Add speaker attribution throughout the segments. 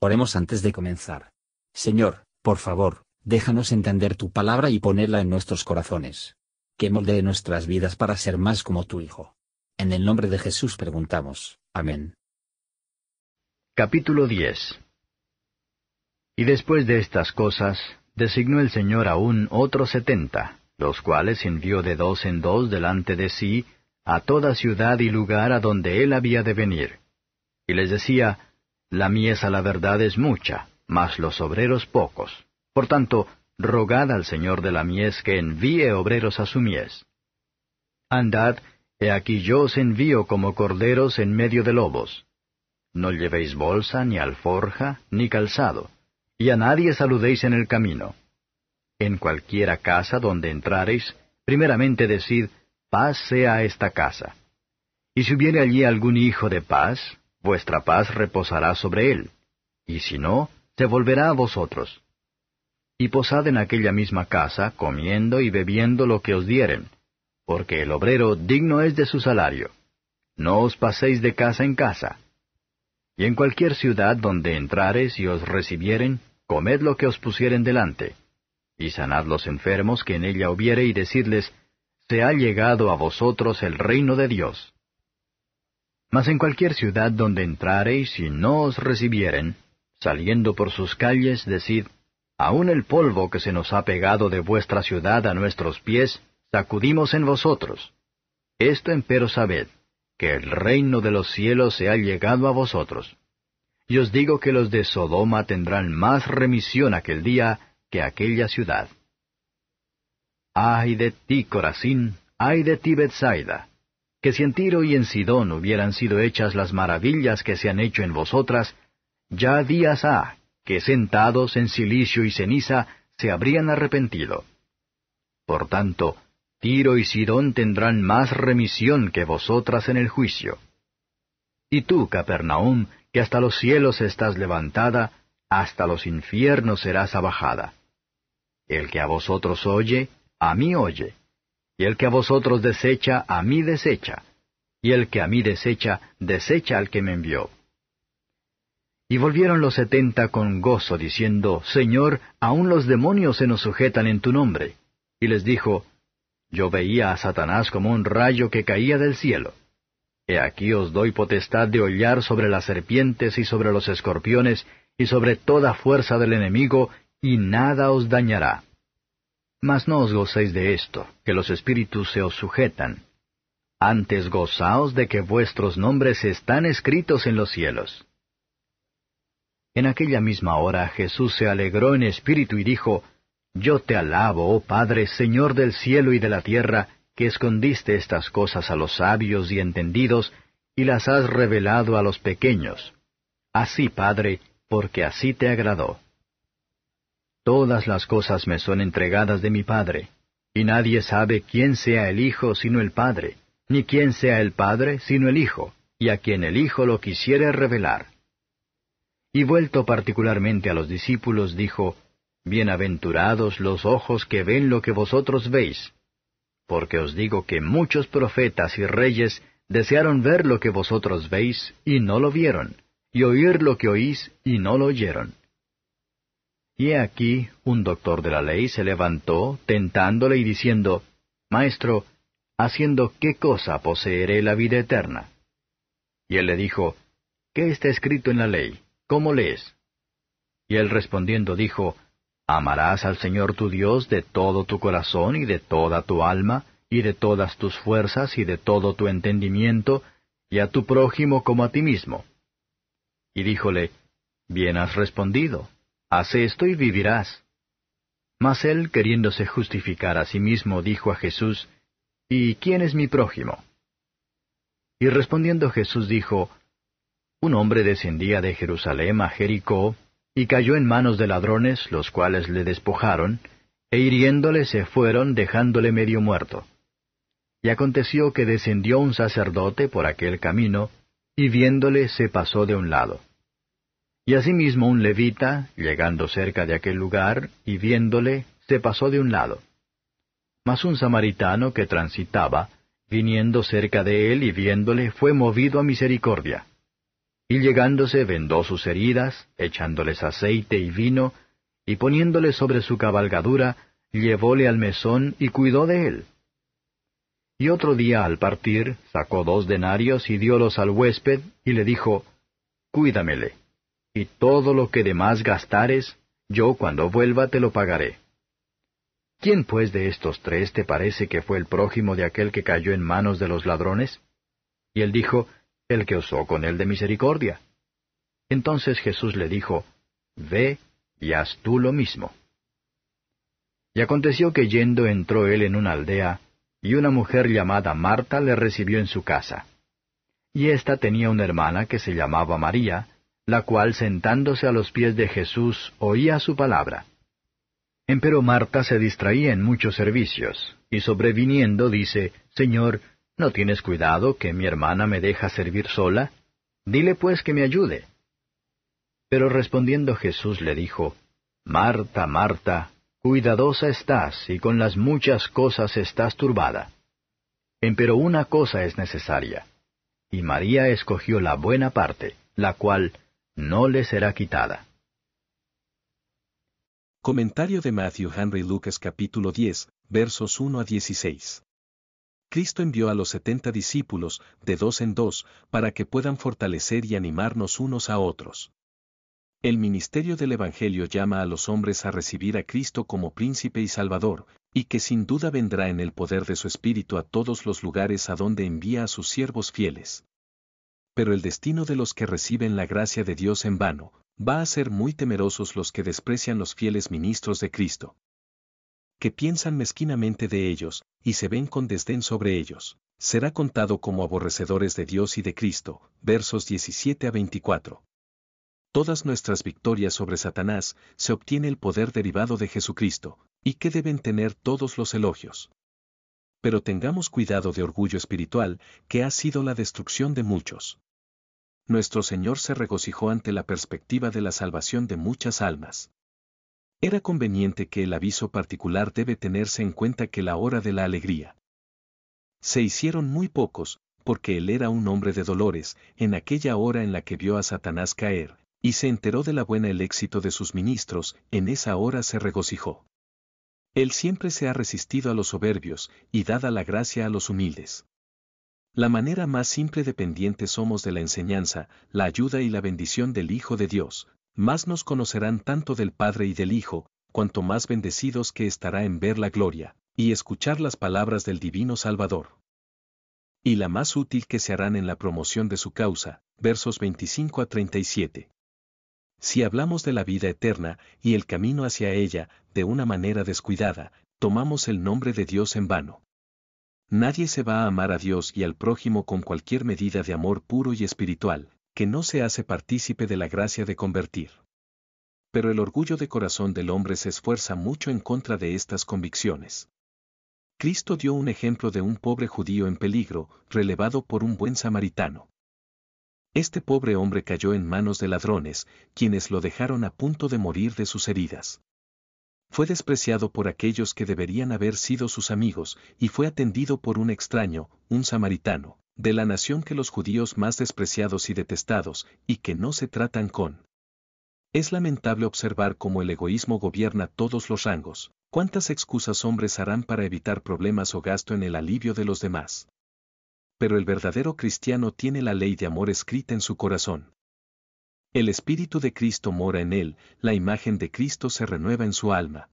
Speaker 1: Oremos antes de comenzar. Señor, por favor, déjanos entender tu palabra y ponerla en nuestros corazones. Que moldee nuestras vidas para ser más como tu Hijo. En el nombre de Jesús preguntamos. Amén.
Speaker 2: Capítulo 10 Y después de estas cosas, designó el Señor aún otros setenta, los cuales envió de dos en dos delante de sí, a toda ciudad y lugar a donde él había de venir. Y les decía, La mies a la verdad es mucha, mas los obreros pocos. Por tanto, rogad al Señor de la mies que envíe obreros a su mies. Andad, he aquí yo os envío como corderos en medio de lobos. No llevéis bolsa, ni alforja, ni calzado, y a nadie saludéis en el camino. En cualquiera casa donde entrareis, primeramente decid, paz sea esta casa. Y si hubiere allí algún hijo de paz, vuestra paz reposará sobre él, y si no, se volverá a vosotros. Y posad en aquella misma casa, comiendo y bebiendo lo que os dieren, porque el obrero digno es de su salario. No os paséis de casa en casa. Y en cualquier ciudad donde entrares y os recibieren, comed lo que os pusieren delante, y sanad los enfermos que en ella hubiere y decidles, se ha llegado a vosotros el reino de Dios. Mas en cualquier ciudad donde entrareis y no os recibieren, saliendo por sus calles, decid, aun el polvo que se nos ha pegado de vuestra ciudad a nuestros pies, sacudimos en vosotros. Esto empero sabed, que el reino de los cielos se ha llegado a vosotros. Y os digo que los de Sodoma tendrán más remisión aquel día que aquella ciudad. Ay de ti, Corazín, ay de ti, Bethsaida, que si en Tiro y en Sidón hubieran sido hechas las maravillas que se han hecho en vosotras, ya días ha que sentados en silicio y ceniza se habrían arrepentido. Por tanto, Tiro y Sidón tendrán más remisión que vosotras en el juicio. Y tú, Capernaum, que hasta los cielos estás levantada, hasta los infiernos serás abajada. El que a vosotros oye, a mí oye, y el que a vosotros desecha, a mí desecha, y el que a mí desecha, desecha al que me envió. Y volvieron los setenta con gozo, diciendo, Señor, aun los demonios se nos sujetan en tu nombre. Y les dijo, Yo veía a Satanás como un rayo que caía del cielo. He aquí os doy potestad de hollar sobre las serpientes y sobre los escorpiones y sobre toda fuerza del enemigo, y nada os dañará. Mas no os gocéis de esto, que los espíritus se os sujetan. Antes gozaos de que vuestros nombres están escritos en los cielos. En aquella misma hora Jesús se alegró en espíritu y dijo, Yo te alabo, oh Padre, Señor del cielo y de la tierra, que escondiste estas cosas a los sabios y entendidos, y las has revelado a los pequeños. Así, Padre, porque así te agradó. Todas las cosas me son entregadas de mi Padre, y nadie sabe quién sea el Hijo sino el Padre, ni quién sea el Padre sino el Hijo, y a quien el Hijo lo quisiere revelar. Y vuelto particularmente a los discípulos, dijo, Bienaventurados los ojos que ven lo que vosotros veis, porque os digo que muchos profetas y reyes desearon ver lo que vosotros veis y no lo vieron, y oír lo que oís y no lo oyeron. Y he aquí un doctor de la ley se levantó, tentándole y diciendo, Maestro, haciendo qué cosa poseeré la vida eterna. Y él le dijo, ¿Qué está escrito en la ley? ¿Cómo lees? Y él respondiendo dijo, Amarás al Señor tu Dios de todo tu corazón y de toda tu alma, y de todas tus fuerzas y de todo tu entendimiento, y a tu prójimo como a ti mismo. Y díjole, Bien has respondido, haz esto y vivirás. Mas él, queriéndose justificar a sí mismo, dijo a Jesús, ¿Y quién es mi prójimo? Y respondiendo Jesús dijo, Un hombre descendía de Jerusalén a Jericó, y cayó en manos de ladrones, los cuales le despojaron, e hiriéndole se fueron, dejándole medio muerto. Y aconteció que descendió un sacerdote por aquel camino, y viéndole se pasó de un lado. Y asimismo un levita, llegando cerca de aquel lugar, y viéndole, se pasó de un lado. Mas un samaritano que transitaba, viniendo cerca de él y viéndole, fue movido a misericordia. Y llegándose vendó sus heridas, echándoles aceite y vino, y poniéndole sobre su cabalgadura, llevóle al mesón y cuidó de él. Y otro día al partir, sacó dos denarios y diólos al huésped, y le dijo, Cuídamele, y todo lo que de más gastares, yo cuando vuelva te lo pagaré. ¿Quién pues de estos tres te parece que fue el prójimo de aquel que cayó en manos de los ladrones? Y él dijo, El que osó con él de misericordia. Entonces Jesús le dijo, Ve y haz tú lo mismo. Y aconteció que yendo entró él en una aldea, y una mujer llamada Marta le recibió en su casa. Y ésta tenía una hermana que se llamaba María, la cual sentándose a los pies de Jesús oía su palabra. Empero Marta se distraía en muchos servicios, y sobreviniendo dice, Señor, ¿no tienes cuidado que mi hermana me deja servir sola? Dile pues que me ayude. Pero respondiendo Jesús le dijo, Marta, Marta, cuidadosa estás y con las muchas cosas estás turbada. Empero una cosa es necesaria, y María escogió la buena parte, la cual no le será quitada.
Speaker 3: Comentario de Matthew Henry Lucas capítulo 10, versos 1 a 16. Cristo envió a los setenta discípulos, de dos en dos, para que puedan fortalecer y animarnos unos a otros. El ministerio del Evangelio llama a los hombres a recibir a Cristo como príncipe y salvador, y que sin duda vendrá en el poder de su Espíritu a todos los lugares a donde envía a sus siervos fieles. Pero el destino de los que reciben la gracia de Dios en vano, va a ser muy temerosos los que desprecian los fieles ministros de Cristo. Que piensan mezquinamente de ellos, y se ven con desdén sobre ellos, será contado como aborrecedores de Dios y de Cristo. Versos 17 a 24. Todas nuestras victorias sobre Satanás se obtiene el poder derivado de Jesucristo, y que deben tener todos los elogios. Pero tengamos cuidado de orgullo espiritual, que ha sido la destrucción de muchos nuestro Señor se regocijó ante la perspectiva de la salvación de muchas almas. Era conveniente que el aviso particular debe tenerse en cuenta que la hora de la alegría. Se hicieron muy pocos, porque él era un hombre de dolores, en aquella hora en la que vio a Satanás caer, y se enteró de la buena el éxito de sus ministros, en esa hora se regocijó. Él siempre se ha resistido a los soberbios, y dada la gracia a los humildes. La manera más simple dependiente somos de la enseñanza, la ayuda y la bendición del Hijo de Dios, más nos conocerán tanto del Padre y del Hijo, cuanto más bendecidos que estará en ver la gloria, y escuchar las palabras del Divino Salvador. Y la más útil que se harán en la promoción de su causa, versos 25 a 37. Si hablamos de la vida eterna y el camino hacia ella, de una manera descuidada, tomamos el nombre de Dios en vano. Nadie se va a amar a Dios y al prójimo con cualquier medida de amor puro y espiritual, que no se hace partícipe de la gracia de convertir. Pero el orgullo de corazón del hombre se esfuerza mucho en contra de estas convicciones. Cristo dio un ejemplo de un pobre judío en peligro, relevado por un buen samaritano. Este pobre hombre cayó en manos de ladrones, quienes lo dejaron a punto de morir de sus heridas. Fue despreciado por aquellos que deberían haber sido sus amigos, y fue atendido por un extraño, un samaritano, de la nación que los judíos más despreciados y detestados, y que no se tratan con. Es lamentable observar cómo el egoísmo gobierna todos los rangos. ¿Cuántas excusas hombres harán para evitar problemas o gasto en el alivio de los demás? Pero el verdadero cristiano tiene la ley de amor escrita en su corazón. El Espíritu de Cristo mora en él, la imagen de Cristo se renueva en su alma.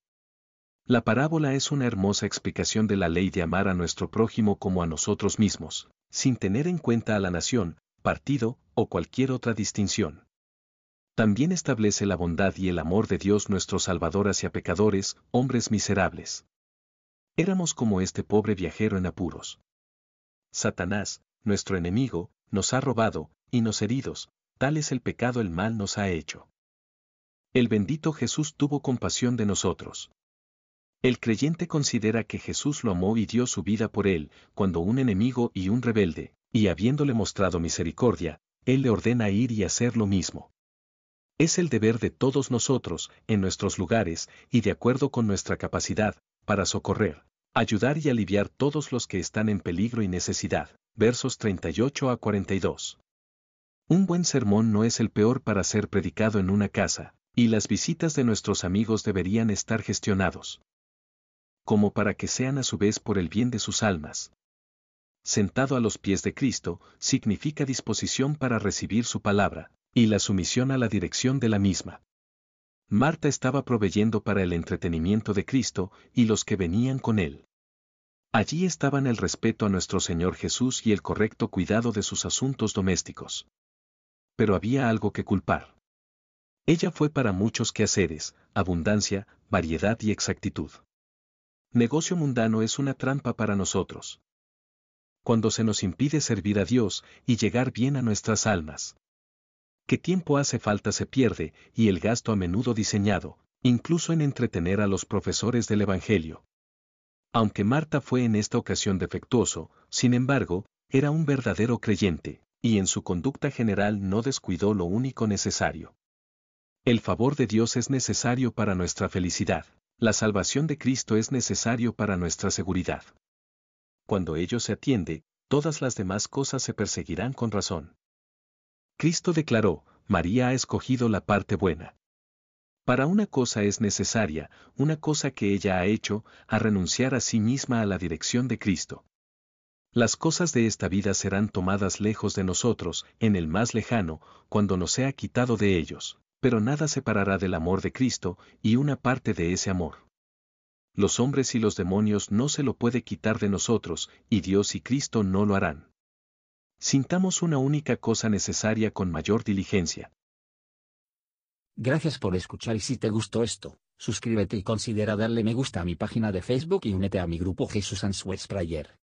Speaker 3: La parábola es una hermosa explicación de la ley de amar a nuestro prójimo como a nosotros mismos, sin tener en cuenta a la nación, partido o cualquier otra distinción. También establece la bondad y el amor de Dios nuestro Salvador hacia pecadores, hombres miserables. Éramos como este pobre viajero en apuros. Satanás, nuestro enemigo, nos ha robado, y nos heridos, tal es el pecado el mal nos ha hecho. El bendito Jesús tuvo compasión de nosotros. El creyente considera que Jesús lo amó y dio su vida por él, cuando un enemigo y un rebelde, y habiéndole mostrado misericordia, él le ordena ir y hacer lo mismo. Es el deber de todos nosotros, en nuestros lugares, y de acuerdo con nuestra capacidad, para socorrer, ayudar y aliviar todos los que están en peligro y necesidad. Versos 38 a 42. Un buen sermón no es el peor para ser predicado en una casa, y las visitas de nuestros amigos deberían estar gestionados. Como para que sean a su vez por el bien de sus almas. Sentado a los pies de Cristo, significa disposición para recibir su palabra, y la sumisión a la dirección de la misma. Marta estaba proveyendo para el entretenimiento de Cristo y los que venían con él. Allí estaban el respeto a nuestro Señor Jesús y el correcto cuidado de sus asuntos domésticos. Pero había algo que culpar. Ella fue para muchos quehaceres, abundancia, variedad y exactitud. Negocio mundano es una trampa para nosotros. Cuando se nos impide servir a Dios y llegar bien a nuestras almas qué tiempo hace falta se pierde, y el gasto a menudo diseñado, incluso en entretener a los profesores del Evangelio. Aunque Marta fue en esta ocasión defectuoso, sin embargo, era un verdadero creyente, y en su conducta general no descuidó lo único necesario. El favor de Dios es necesario para nuestra felicidad, la salvación de Cristo es necesario para nuestra seguridad. Cuando ello se atiende, todas las demás cosas se perseguirán con razón. Cristo declaró, María ha escogido la parte buena. Para una cosa es necesaria, una cosa que ella ha hecho, a renunciar a sí misma a la dirección de Cristo. Las cosas de esta vida serán tomadas lejos de nosotros, en el más lejano, cuando nos sea quitado de ellos, pero nada separará del amor de Cristo, y una parte de ese amor. Los hombres y los demonios no se lo puede quitar de nosotros, y Dios y Cristo no lo harán. Sintamos una única cosa necesaria con mayor diligencia.
Speaker 1: Gracias por escuchar y si te gustó esto, suscríbete y considera darle me gusta a mi página de Facebook y únete a mi grupo Jesús Answers Prayer.